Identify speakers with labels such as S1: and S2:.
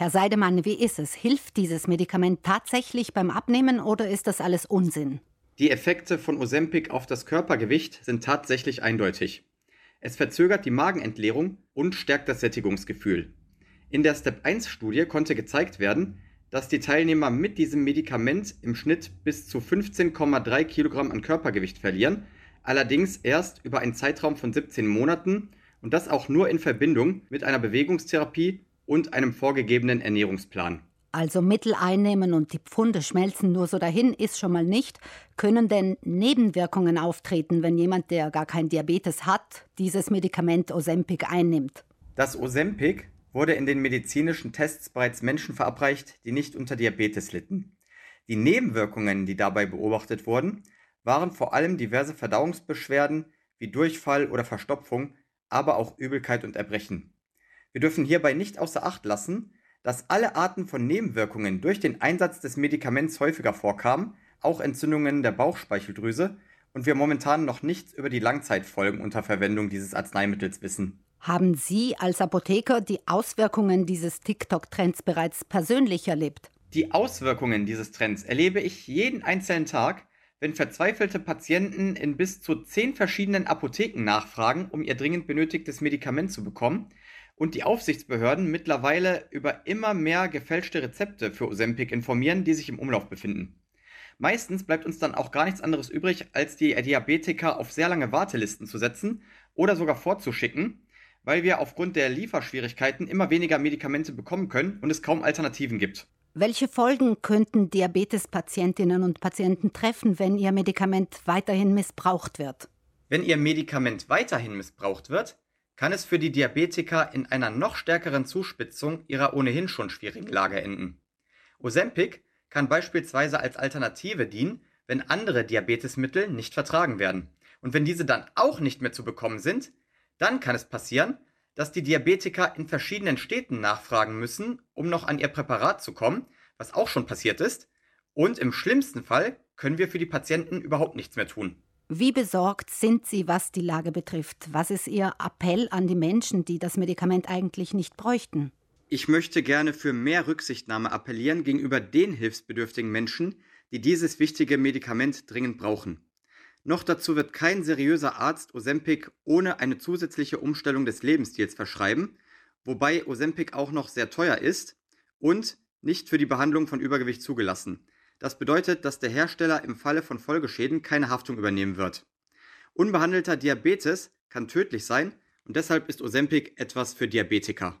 S1: Herr Seidemann, wie ist es? Hilft dieses Medikament tatsächlich beim Abnehmen oder ist das alles Unsinn?
S2: Die Effekte von Ozempic auf das Körpergewicht sind tatsächlich eindeutig. Es verzögert die Magenentleerung und stärkt das Sättigungsgefühl. In der Step 1 Studie konnte gezeigt werden, dass die Teilnehmer mit diesem Medikament im Schnitt bis zu 15,3 Kilogramm an Körpergewicht verlieren, allerdings erst über einen Zeitraum von 17 Monaten und das auch nur in Verbindung mit einer Bewegungstherapie und einem vorgegebenen Ernährungsplan.
S1: Also Mittel einnehmen und die Pfunde schmelzen nur so dahin ist schon mal nicht. Können denn Nebenwirkungen auftreten, wenn jemand, der gar kein Diabetes hat, dieses Medikament Ozempic einnimmt?
S2: Das Ozempic wurde in den medizinischen Tests bereits Menschen verabreicht, die nicht unter Diabetes litten. Die Nebenwirkungen, die dabei beobachtet wurden, waren vor allem diverse Verdauungsbeschwerden wie Durchfall oder Verstopfung, aber auch Übelkeit und Erbrechen. Wir dürfen hierbei nicht außer Acht lassen, dass alle Arten von Nebenwirkungen durch den Einsatz des Medikaments häufiger vorkamen, auch Entzündungen der Bauchspeicheldrüse, und wir momentan noch nichts über die Langzeitfolgen unter Verwendung dieses Arzneimittels wissen.
S1: Haben Sie als Apotheker die Auswirkungen dieses TikTok-Trends bereits persönlich erlebt?
S2: Die Auswirkungen dieses Trends erlebe ich jeden einzelnen Tag, wenn verzweifelte Patienten in bis zu zehn verschiedenen Apotheken nachfragen, um ihr dringend benötigtes Medikament zu bekommen und die Aufsichtsbehörden mittlerweile über immer mehr gefälschte Rezepte für Ozempic informieren, die sich im Umlauf befinden. Meistens bleibt uns dann auch gar nichts anderes übrig, als die Diabetiker auf sehr lange Wartelisten zu setzen oder sogar vorzuschicken, weil wir aufgrund der Lieferschwierigkeiten immer weniger Medikamente bekommen können und es kaum Alternativen gibt.
S1: Welche Folgen könnten Diabetespatientinnen und Patienten treffen, wenn ihr Medikament weiterhin missbraucht wird?
S2: Wenn ihr Medikament weiterhin missbraucht wird, kann es für die Diabetiker in einer noch stärkeren Zuspitzung ihrer ohnehin schon schwierigen Lage enden. Ozempic kann beispielsweise als Alternative dienen, wenn andere Diabetesmittel nicht vertragen werden. Und wenn diese dann auch nicht mehr zu bekommen sind, dann kann es passieren, dass die Diabetiker in verschiedenen Städten nachfragen müssen, um noch an ihr Präparat zu kommen, was auch schon passiert ist. Und im schlimmsten Fall können wir für die Patienten überhaupt nichts mehr tun.
S1: Wie besorgt sind Sie, was die Lage betrifft? Was ist Ihr Appell an die Menschen, die das Medikament eigentlich nicht bräuchten?
S2: Ich möchte gerne für mehr Rücksichtnahme appellieren gegenüber den hilfsbedürftigen Menschen, die dieses wichtige Medikament dringend brauchen. Noch dazu wird kein seriöser Arzt Ozempic ohne eine zusätzliche Umstellung des Lebensstils verschreiben, wobei Ozempic auch noch sehr teuer ist und nicht für die Behandlung von Übergewicht zugelassen. Das bedeutet, dass der Hersteller im Falle von Folgeschäden keine Haftung übernehmen wird. Unbehandelter Diabetes kann tödlich sein und deshalb ist Ozempic etwas für Diabetiker.